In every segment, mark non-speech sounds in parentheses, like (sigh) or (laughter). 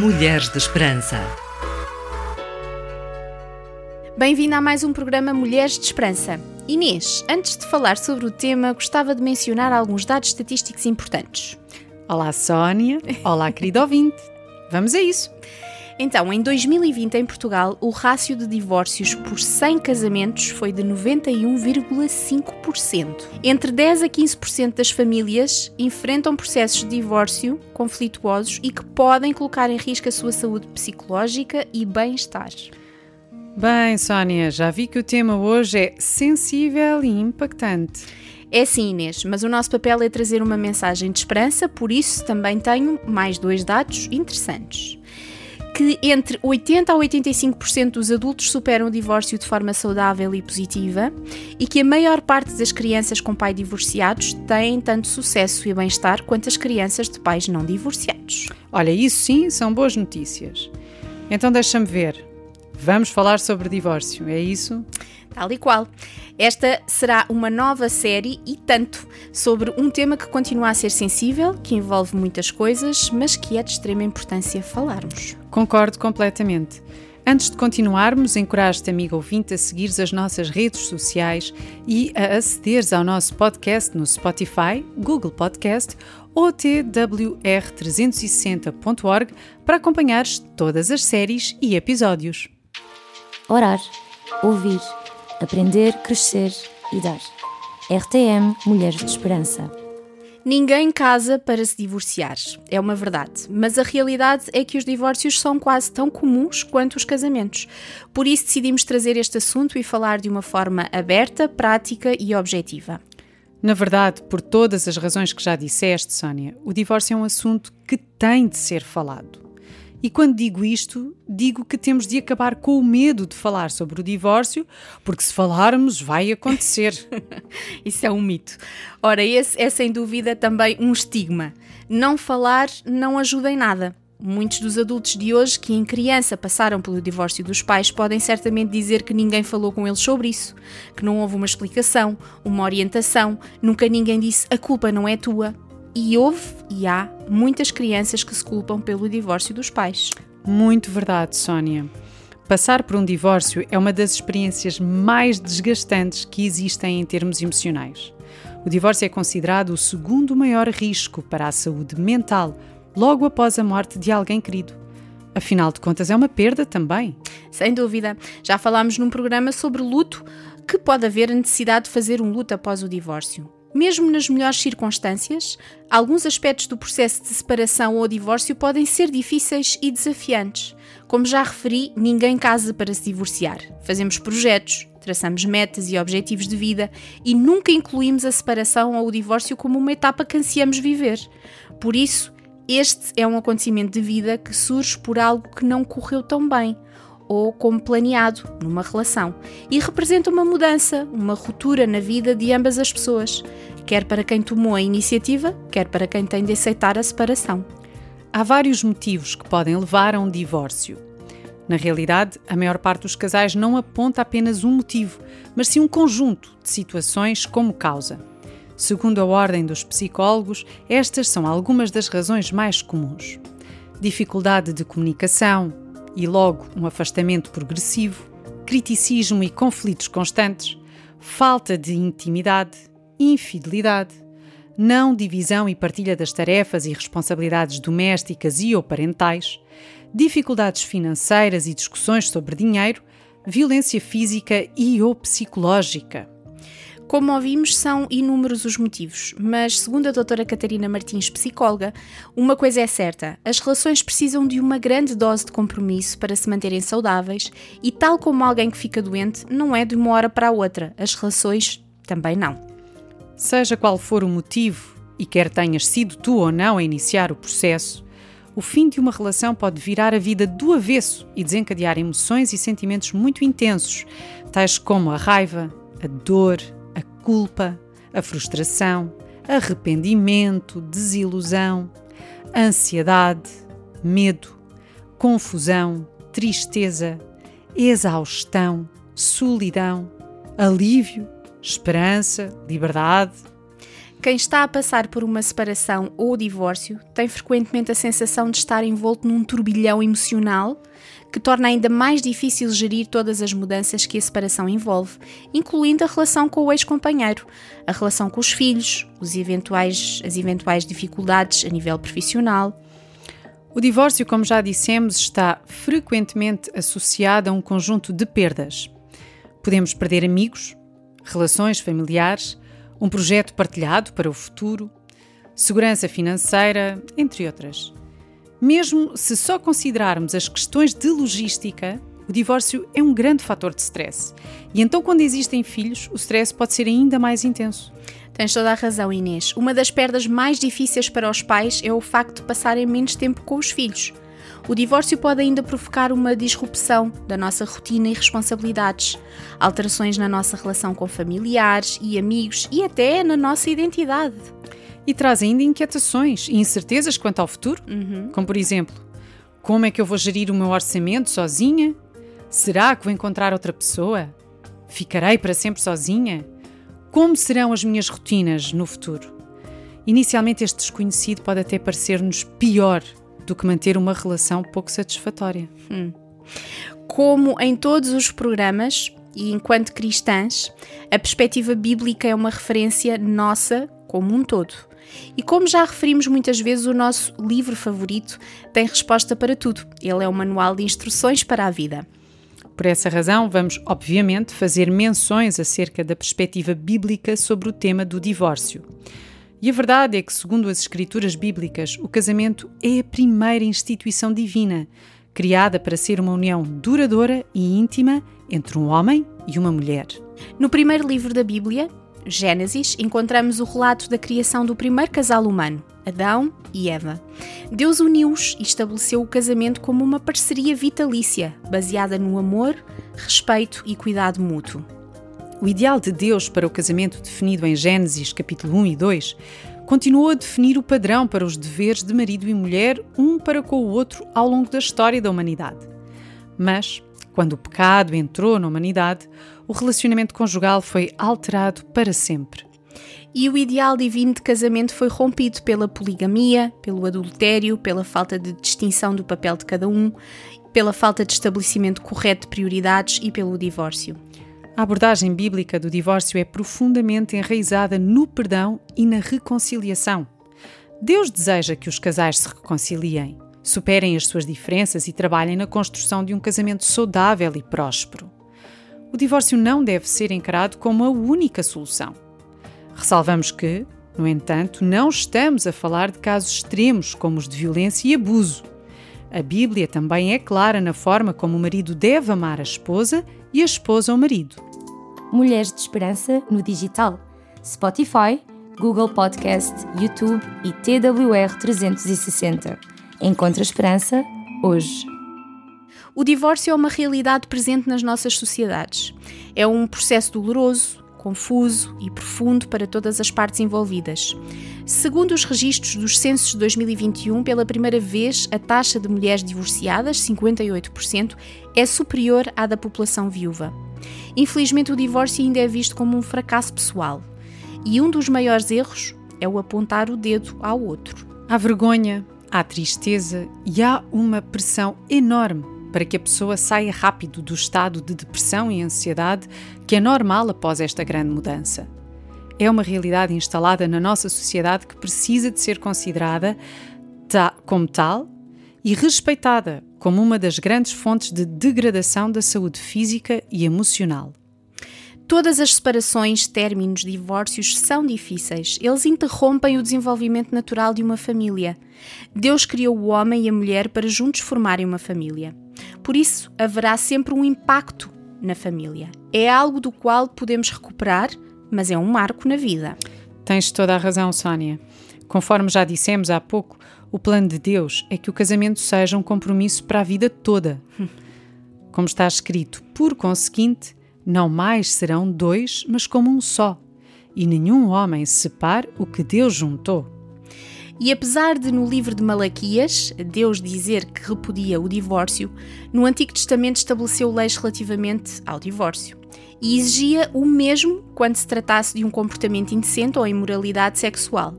Mulheres de Esperança. Bem-vinda a mais um programa Mulheres de Esperança. Inês, antes de falar sobre o tema, gostava de mencionar alguns dados estatísticos importantes. Olá, Sónia. Olá, querido ouvinte. Vamos a isso. Então, em 2020, em Portugal, o rácio de divórcios por 100 casamentos foi de 91,5%. Entre 10 a 15% das famílias enfrentam processos de divórcio conflituosos e que podem colocar em risco a sua saúde psicológica e bem-estar. Bem, Sónia, já vi que o tema hoje é sensível e impactante. É sim, Inês, mas o nosso papel é trazer uma mensagem de esperança, por isso também tenho mais dois dados interessantes que entre 80% a 85% dos adultos superam o divórcio de forma saudável e positiva e que a maior parte das crianças com pais divorciados têm tanto sucesso e bem-estar quanto as crianças de pais não divorciados. Olha, isso sim são boas notícias. Então deixa-me ver. Vamos falar sobre divórcio, é isso? Tal e qual. Esta será uma nova série e tanto sobre um tema que continua a ser sensível, que envolve muitas coisas, mas que é de extrema importância falarmos. Concordo completamente. Antes de continuarmos, encorajo-te, amigo ouvinte, a seguir as nossas redes sociais e a acederes ao nosso podcast no Spotify, Google Podcast ou twr360.org para acompanhares todas as séries e episódios. Orar, ouvir Aprender, crescer e dar. RTM Mulheres de Esperança. Ninguém casa para se divorciar, é uma verdade, mas a realidade é que os divórcios são quase tão comuns quanto os casamentos. Por isso decidimos trazer este assunto e falar de uma forma aberta, prática e objetiva. Na verdade, por todas as razões que já disseste, Sónia, o divórcio é um assunto que tem de ser falado. E quando digo isto, digo que temos de acabar com o medo de falar sobre o divórcio, porque se falarmos, vai acontecer. (laughs) Isso é um mito. Ora, esse é sem dúvida também um estigma. Não falar não ajuda em nada. Muitos dos adultos de hoje que em criança passaram pelo divórcio dos pais podem certamente dizer que ninguém falou com eles sobre isso, que não houve uma explicação, uma orientação, nunca ninguém disse a culpa não é tua, e houve e há muitas crianças que se culpam pelo divórcio dos pais. Muito verdade, Sónia. Passar por um divórcio é uma das experiências mais desgastantes que existem em termos emocionais. O divórcio é considerado o segundo maior risco para a saúde mental, logo após a morte de alguém querido. Afinal de contas, é uma perda também. Sem dúvida. Já falámos num programa sobre luto que pode haver a necessidade de fazer um luto após o divórcio. Mesmo nas melhores circunstâncias, alguns aspectos do processo de separação ou divórcio podem ser difíceis e desafiantes. Como já referi, ninguém casa para se divorciar. Fazemos projetos, traçamos metas e objetivos de vida e nunca incluímos a separação ou o divórcio como uma etapa que ansiamos viver. Por isso, este é um acontecimento de vida que surge por algo que não correu tão bem ou como planeado numa relação e representa uma mudança, uma ruptura na vida de ambas as pessoas, quer para quem tomou a iniciativa, quer para quem tem de aceitar a separação. Há vários motivos que podem levar a um divórcio. Na realidade, a maior parte dos casais não aponta apenas um motivo, mas sim um conjunto de situações como causa. Segundo a ordem dos psicólogos, estas são algumas das razões mais comuns: dificuldade de comunicação, e logo um afastamento progressivo, criticismo e conflitos constantes, falta de intimidade, infidelidade, não divisão e partilha das tarefas e responsabilidades domésticas e ou parentais, dificuldades financeiras e discussões sobre dinheiro, violência física e ou psicológica. Como ouvimos, são inúmeros os motivos, mas, segundo a doutora Catarina Martins, psicóloga, uma coisa é certa: as relações precisam de uma grande dose de compromisso para se manterem saudáveis e, tal como alguém que fica doente, não é de uma hora para a outra, as relações também não. Seja qual for o motivo, e quer tenhas sido tu ou não a iniciar o processo, o fim de uma relação pode virar a vida do avesso e desencadear emoções e sentimentos muito intensos, tais como a raiva, a dor, culpa, a frustração, arrependimento, desilusão, ansiedade, medo, confusão, tristeza, exaustão, solidão, alívio, esperança, liberdade. Quem está a passar por uma separação ou divórcio tem frequentemente a sensação de estar envolto num turbilhão emocional que torna ainda mais difícil gerir todas as mudanças que a separação envolve, incluindo a relação com o ex-companheiro, a relação com os filhos, os eventuais, as eventuais dificuldades a nível profissional. O divórcio, como já dissemos, está frequentemente associado a um conjunto de perdas. Podemos perder amigos, relações familiares, um projeto partilhado para o futuro, segurança financeira, entre outras. Mesmo se só considerarmos as questões de logística, o divórcio é um grande fator de stress. E então, quando existem filhos, o stress pode ser ainda mais intenso. Tens toda a razão, Inês. Uma das perdas mais difíceis para os pais é o facto de passarem menos tempo com os filhos. O divórcio pode ainda provocar uma disrupção da nossa rotina e responsabilidades, alterações na nossa relação com familiares e amigos e até na nossa identidade. E traz ainda inquietações e incertezas quanto ao futuro, uhum. como por exemplo, como é que eu vou gerir o meu orçamento sozinha? Será que vou encontrar outra pessoa? Ficarei para sempre sozinha? Como serão as minhas rotinas no futuro? Inicialmente, este desconhecido pode até parecer-nos pior do que manter uma relação pouco satisfatória. Hum. Como em todos os programas, e enquanto cristãs, a perspectiva bíblica é uma referência nossa como um todo. E como já referimos muitas vezes, o nosso livro favorito tem resposta para tudo. Ele é um manual de instruções para a vida. Por essa razão, vamos, obviamente, fazer menções acerca da perspectiva bíblica sobre o tema do divórcio. E a verdade é que, segundo as escrituras bíblicas, o casamento é a primeira instituição divina, criada para ser uma união duradoura e íntima entre um homem e uma mulher. No primeiro livro da Bíblia, Gênesis, encontramos o relato da criação do primeiro casal humano, Adão e Eva. Deus uniu-os e estabeleceu o casamento como uma parceria vitalícia, baseada no amor, respeito e cuidado mútuo. O ideal de Deus para o casamento definido em Gênesis capítulo 1 e 2 continuou a definir o padrão para os deveres de marido e mulher um para com o outro ao longo da história da humanidade. Mas, quando o pecado entrou na humanidade, o relacionamento conjugal foi alterado para sempre. E o ideal divino de casamento foi rompido pela poligamia, pelo adultério, pela falta de distinção do papel de cada um, pela falta de estabelecimento correto de prioridades e pelo divórcio. A abordagem bíblica do divórcio é profundamente enraizada no perdão e na reconciliação. Deus deseja que os casais se reconciliem, superem as suas diferenças e trabalhem na construção de um casamento saudável e próspero. O divórcio não deve ser encarado como a única solução. Ressalvamos que, no entanto, não estamos a falar de casos extremos como os de violência e abuso. A Bíblia também é clara na forma como o marido deve amar a esposa e a esposa o marido. Mulheres de Esperança no digital, Spotify, Google Podcast, YouTube e TWR 360. Encontre a esperança hoje. O divórcio é uma realidade presente nas nossas sociedades. É um processo doloroso, confuso e profundo para todas as partes envolvidas. Segundo os registros dos censos de 2021, pela primeira vez, a taxa de mulheres divorciadas, 58%, é superior à da população viúva. Infelizmente, o divórcio ainda é visto como um fracasso pessoal. E um dos maiores erros é o apontar o dedo ao outro. Há vergonha, há tristeza e há uma pressão enorme para que a pessoa saia rápido do estado de depressão e ansiedade que é normal após esta grande mudança. É uma realidade instalada na nossa sociedade que precisa de ser considerada como tal e respeitada como uma das grandes fontes de degradação da saúde física e emocional. Todas as separações, términos, divórcios são difíceis. Eles interrompem o desenvolvimento natural de uma família. Deus criou o homem e a mulher para juntos formarem uma família. Por isso, haverá sempre um impacto na família. É algo do qual podemos recuperar, mas é um marco na vida. Tens toda a razão, Sónia. Conforme já dissemos há pouco, o plano de Deus é que o casamento seja um compromisso para a vida toda. (laughs) Como está escrito, por conseguinte, não mais serão dois, mas como um só. E nenhum homem separe o que Deus juntou. E apesar de no livro de Malaquias Deus dizer que repudia o divórcio, no Antigo Testamento estabeleceu leis relativamente ao divórcio. E exigia o mesmo quando se tratasse de um comportamento indecente ou imoralidade sexual.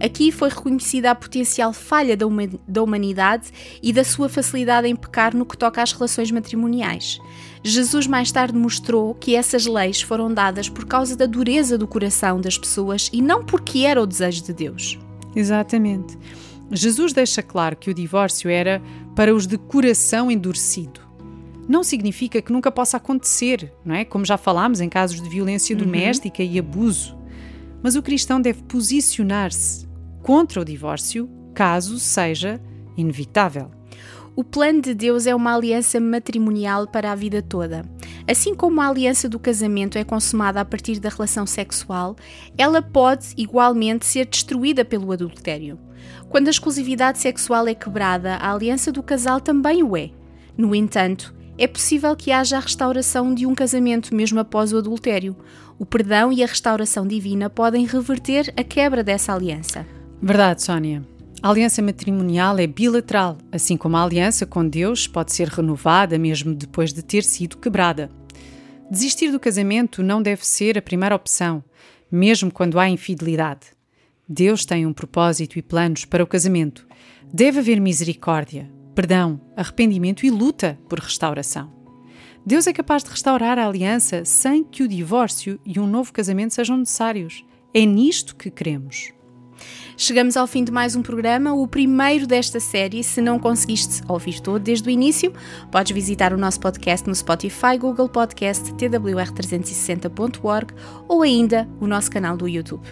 Aqui foi reconhecida a potencial falha da, da humanidade e da sua facilidade em pecar no que toca às relações matrimoniais. Jesus mais tarde mostrou que essas leis foram dadas por causa da dureza do coração das pessoas e não porque era o desejo de Deus. Exatamente. Jesus deixa claro que o divórcio era para os de coração endurecido não significa que nunca possa acontecer, não é? Como já falámos em casos de violência uhum. doméstica e abuso. Mas o cristão deve posicionar-se contra o divórcio caso seja inevitável. O plano de Deus é uma aliança matrimonial para a vida toda. Assim como a aliança do casamento é consumada a partir da relação sexual, ela pode igualmente ser destruída pelo adultério. Quando a exclusividade sexual é quebrada, a aliança do casal também o é. No entanto, é possível que haja a restauração de um casamento mesmo após o adultério. O perdão e a restauração divina podem reverter a quebra dessa aliança. Verdade, Sónia. A aliança matrimonial é bilateral, assim como a aliança com Deus pode ser renovada mesmo depois de ter sido quebrada. Desistir do casamento não deve ser a primeira opção, mesmo quando há infidelidade. Deus tem um propósito e planos para o casamento. Deve haver misericórdia, perdão, arrependimento e luta por restauração. Deus é capaz de restaurar a aliança sem que o divórcio e um novo casamento sejam necessários. É nisto que queremos. Chegamos ao fim de mais um programa, o primeiro desta série. Se não conseguiste ouvir todo desde o início, podes visitar o nosso podcast no Spotify, Google Podcast, twr360.org ou ainda o nosso canal do YouTube.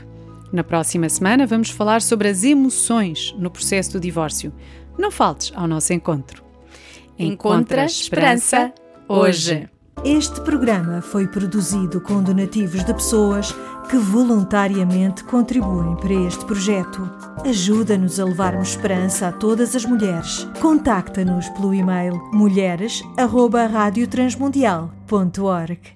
Na próxima semana vamos falar sobre as emoções no processo do divórcio não faltes ao nosso encontro. Encontra esperança hoje. Este programa foi produzido com donativos de pessoas que voluntariamente contribuem para este projeto. Ajuda-nos a levarmos esperança a todas as mulheres. Contacta-nos pelo e-mail mulheres@radiotransmundial.org.